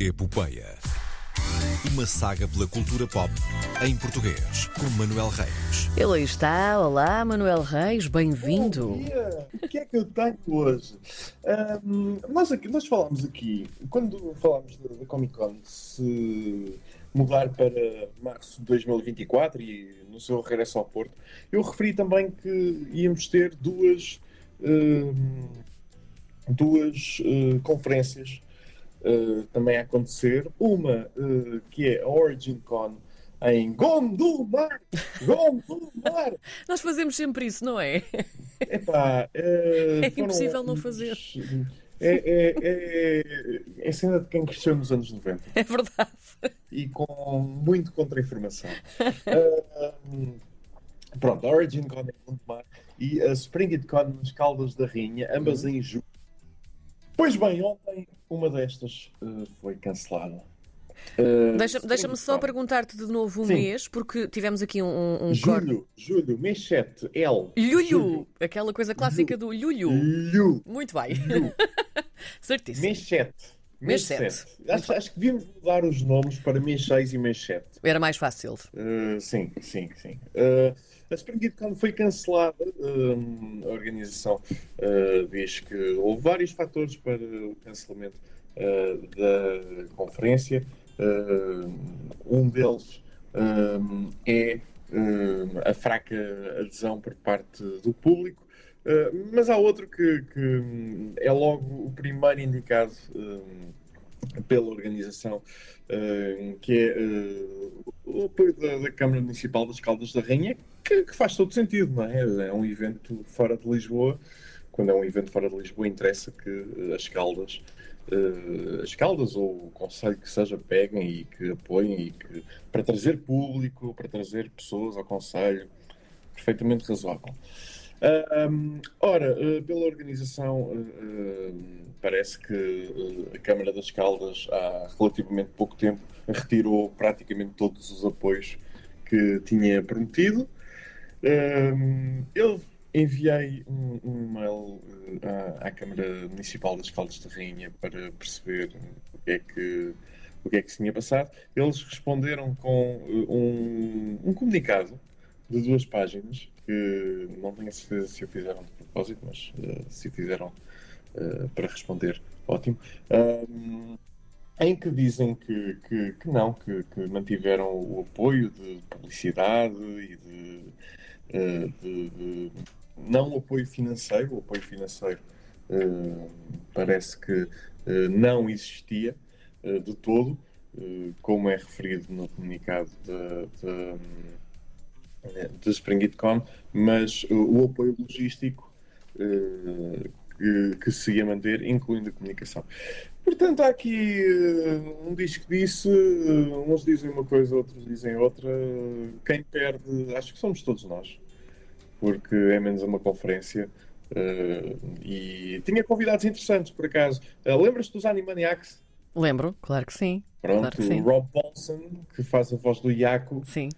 Epopeia. Uma saga pela cultura pop em português, com Manuel Reis. Ele aí está. Olá, Manuel Reis, bem-vindo. Bom dia! O que é que eu tenho hoje? Ahm, nós, aqui, nós falámos aqui, quando falámos da, Comic Con, se mudar para março de 2024 e no seu regresso ao Porto, eu referi também que íamos ter duas, ahm, duas eh, conferências eh, também a acontecer. Uma eh, que é a Origin Con em Gondomar! Gondomar! Nós fazemos sempre isso, não é? Epá, eh, É impossível não fazer. É, é, é, é cena de quem cresceu nos anos 90 É verdade. e com muito contra-informação. Ah, pronto, a Origin Con em Gondomar e a Spring It Con nas Caldas da Rainha, ambas Uhum. em julho. Pois bem, ontem uma destas eh, foi cancelada. Deixa- Spring Deixa-me It só perguntar-te de novo o Sim. mês, porque tivemos aqui um, um. Julho, julho, mês 7, L. Lulho! Aquela coisa clássica do Lulho. Julho. Muito bem. Julho. Certíssimo. Mês 7. Mês sete. sete. Acho, acho que devíamos mudar os nomes para mês 6 e mês 7. Era mais fácil. Uh, sim, sim, sim. Uh, a Spring Con foi cancelada. um, a organização uh, diz que houve vários fatores para o cancelamento uh, da conferência. Uh, um deles um, é um, a fraca adesão por parte do público. Mas há outro que, que, hum, é logo o primeiro indicado hum, pela organização, hum, que é uh, o apoio da, da Câmara Municipal das Caldas da Rainha, que, que faz todo sentido, não é? É um evento fora de Lisboa. Quando é um evento fora de Lisboa, interessa que uh, as Caldas, as Caldas ou o Conselho que seja, peguem e que apoiem e que, para trazer público, para trazer pessoas ao Conselho, perfeitamente razoável. Ora, eh, pela organização, eh, eh, parece que a Câmara das Caldas, há relativamente pouco tempo, retirou praticamente todos os apoios que tinha prometido. Eu enviei um, um e-mail à, à Câmara Municipal das Caldas da Rainha para perceber o que é que, o que, é que se tinha passado. Eles responderam com um, um comunicado de duas páginas, que não tenho a certeza se o fizeram de propósito, mas eh, se o fizeram eh, para responder, ótimo. Ahm, em que dizem que, que, que não, que, que mantiveram o apoio de publicidade e de, eh, de- de- não apoio financeiro, o apoio financeiro parece que não existia de todo, como é referido no comunicado da da- de Spring It Con, mas uh, o apoio logístico uh, que, que se ia manter, incluindo a comunicação. Portanto, há aqui uh, um disco disso, uh, uns dizem uma coisa, outros dizem outra. Quem perde, acho que somos todos nós, porque é menos uma conferência. e tinha convidados interessantes, por acaso. Lembras-te dos Animaniacs? Lembro, claro que sim. Pronto, Claro que sim. o Rob Paulson, que faz a voz do Yaku, Sim.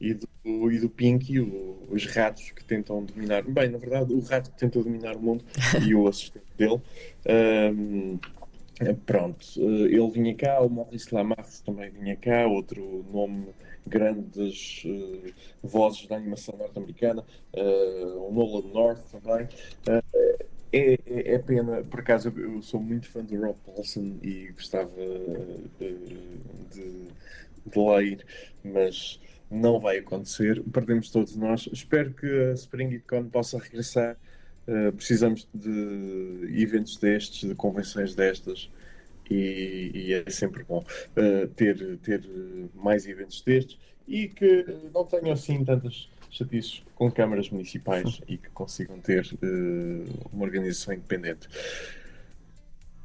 E do, e do Pinky, o- os ratos que tentam dominar. Bem, na verdade, o rato que tenta dominar o mundo e o assistente dele. Ahm, pronto, eh, ele vinha cá, o Maurice Lamarche também vinha cá, outro nome grande das eh, vozes da animação norte-americana, eh, o Nolan North também. Eh, é, é- é pena, por acaso eu, sou muito fã do Rob Paulson e gostava de, de lá ir, mas não vai acontecer, perdemos todos nós. Espero que a Spring It Con possa regressar. Uh, precisamos de eventos destes, de convenções destas, e, e é sempre bom uh, ter, ter mais eventos destes e que não tenham assim tantas chatices com câmaras municipais e que consigam ter uh, uma organização independente.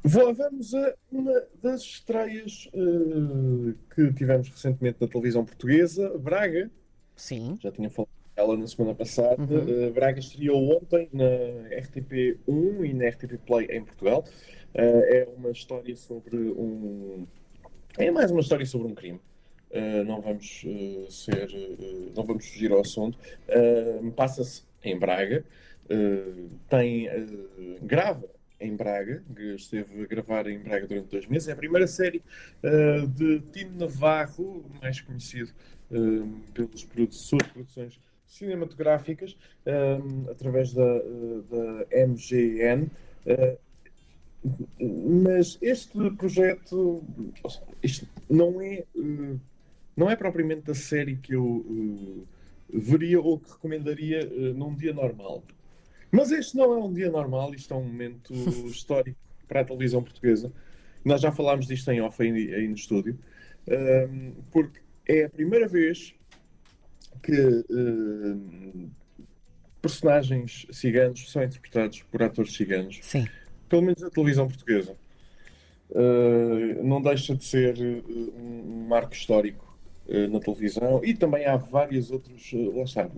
Vou- Vamos a uma das estreias uh, que tivemos recentemente na televisão portuguesa, Braga, Sim. já tinha falado dela na semana passada. Uhum. Uh, Braga estreou ontem na RTP1 e na RTP Play em Portugal. Uh, é uma história sobre um. É mais uma história sobre um crime. Não vamos ser. não vamos fugir ao assunto. Passa-se em Braga. Tem. grava em Braga, que esteve a gravar em Braga durante dois meses. É a primeira série uh, de Tino Navarro, mais conhecido uh, pelas produ suas produções cinematográficas, através da, da MGN. mas este projeto isto não é, não é propriamente a série que eu veria ou que recomendaria num dia normal. Mas este não é um dia normal, isto é um momento histórico para a televisão portuguesa. Nós já falámos disto em off aí, aí no estúdio, um, porque é a primeira vez que um, personagens ciganos são interpretados por atores ciganos. Sim. Pelo menos na televisão portuguesa. Uh, não deixa de ser uh, um marco histórico eh, na televisão e também há vários outros, eh, lá está,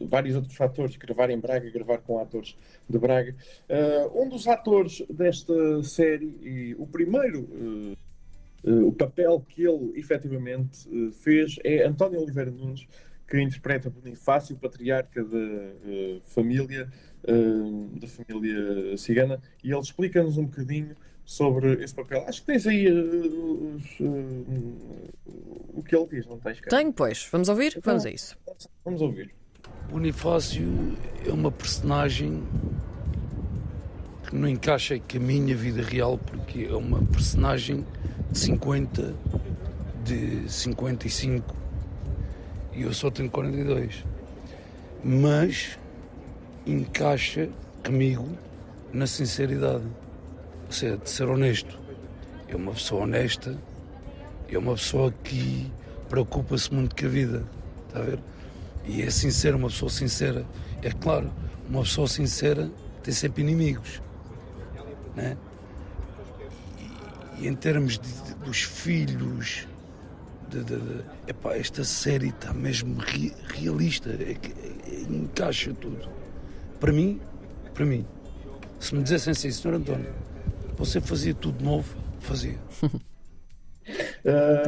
vários outros fatores, gravar em Braga, gravar com atores de Braga. Uh, um dos atores desta série, e o primeiro, o papel que ele efetivamente fez é António Oliveira Nunes, que interpreta Bonifácio, patriarca da família, da família cigana, e ele explica-nos um bocadinho sobre esse papel. Acho que tens aí uh, uh, o que ele diz, não tens? Cara? Tenho, pois. Vamos ouvir? Então, vamos a isso. Vamos ouvir. Bonifácio é uma personagem que não encaixa com a minha vida real, porque é uma personagem de 50, de 55 e eu só tenho 42. Mas encaixa comigo na sinceridade seja, de ser honesto. É uma pessoa honesta, é uma pessoa que preocupa-se muito com a vida, está a ver? E é sincera, uma pessoa sincera. É claro, uma pessoa sincera tem sempre inimigos, né? E, e em termos de, de, dos filhos, de, de, de, epá, esta série está mesmo realista, é, é, encaixa tudo. Para mim, para mim, se me dissessem assim, Senhor António, você fazia tudo novo, fazia.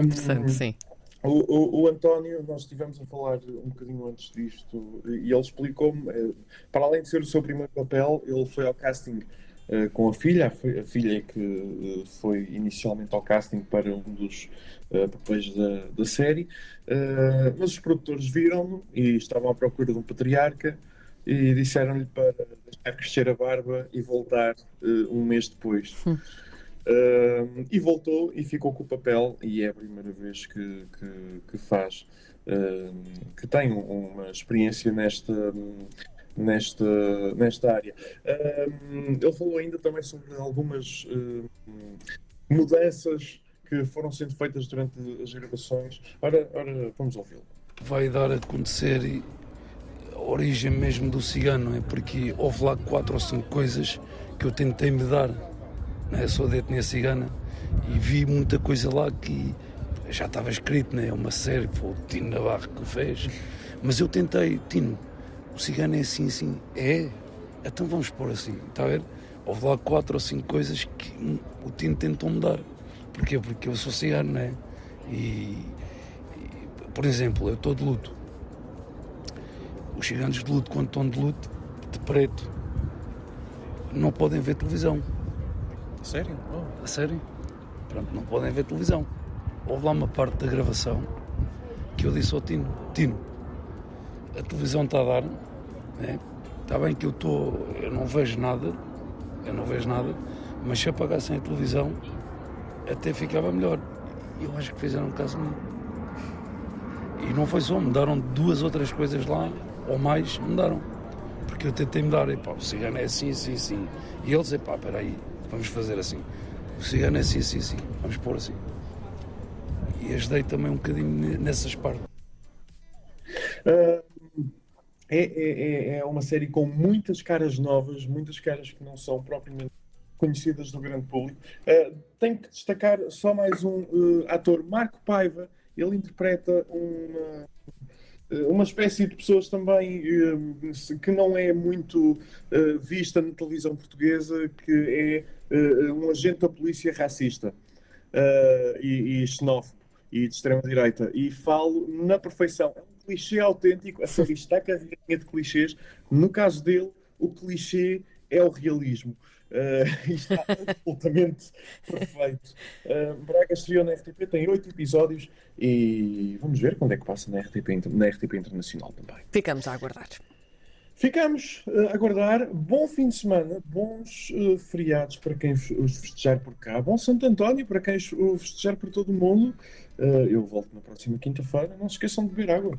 Interessante, sim. O, o, o, António, nós estivemos a falar um bocadinho antes disto e ele explicou-me, eh, para além de ser o seu primeiro papel, ele foi ao casting uh, com a filha, a, filha que uh, foi inicialmente ao casting para um dos uh, papéis da, da série, mas os produtores viram-no e estavam à procura de um patriarca e disseram-lhe para deixar crescer a barba e voltar uh, um mês depois. Uh, e voltou e ficou com o papel, e é a primeira vez que, que, que faz, uh, que tem uma experiência nesta, nesta, nesta área. ele falou ainda também sobre algumas mudanças que foram sendo feitas durante as gravações. Ora, ora vamos ouvi-lo. Vai dar a acontecer origem mesmo do cigano, é porque houve lá quatro ou cinco coisas que eu tentei me dar. Né? Sou de etnia cigana e vi muita coisa lá que já estava escrito, né? é uma série, foi o Tino Navarro que fez. Mas eu tentei, Tino, o cigano é assim, assim. É? Então vamos pôr assim, está a ver? Houve lá quatro ou cinco coisas que o Tino tentou mudar. Porquê? Porque eu sou cigano, né? E, e por exemplo, eu estou de luto os ciganos de luto, quando estão de luto, de preto, não podem ver televisão. Sério? Oh. A sério? Pronto, não podem ver televisão. Houve lá uma parte da gravação que eu disse ao Tino, Tino, a televisão está a dar, né? está bem que eu estou, eu não vejo nada, eu não vejo nada, mas se apagassem a televisão até ficava melhor. E eu acho que fizeram um caso meu. E não foi só, mudaram duas outras coisas lá ou mais mudaram. Porque eu tentei mudar, e pá, o cigano é assim, assim, assim. E eles, pá, espera aí, vamos fazer assim. O cigano é assim, assim, assim, vamos pôr assim. E ajudei também um bocadinho nessas partes. Uh, é, é, é uma série com muitas caras novas, muitas caras que não são propriamente conhecidas do grande público. Uh, tenho que destacar só mais um uh, ator, Marco Paiva. Ele interpreta uma, uma espécie de pessoas também uh, que não é muito uh, vista na televisão portuguesa, que é uh, um agente da polícia racista e, e xenófobo e de extrema-direita. E falo na perfeição. É um clichê autêntico, a série está carregadinha de clichês. No caso dele, o clichê é o realismo. Uh, está absolutamente perfeito. Uh, Braga estreou na RTP, tem oito episódios e vamos ver quando é que passa na RTP, na RTP Internacional também. Ficamos a aguardar. Ficamos a aguardar. Bom fim de semana, bons uh, feriados para quem os festejar por cá, bom Santo António para quem os festejar por todo o mundo. Uh, eu volto na próxima quinta-feira. Não se esqueçam de beber água.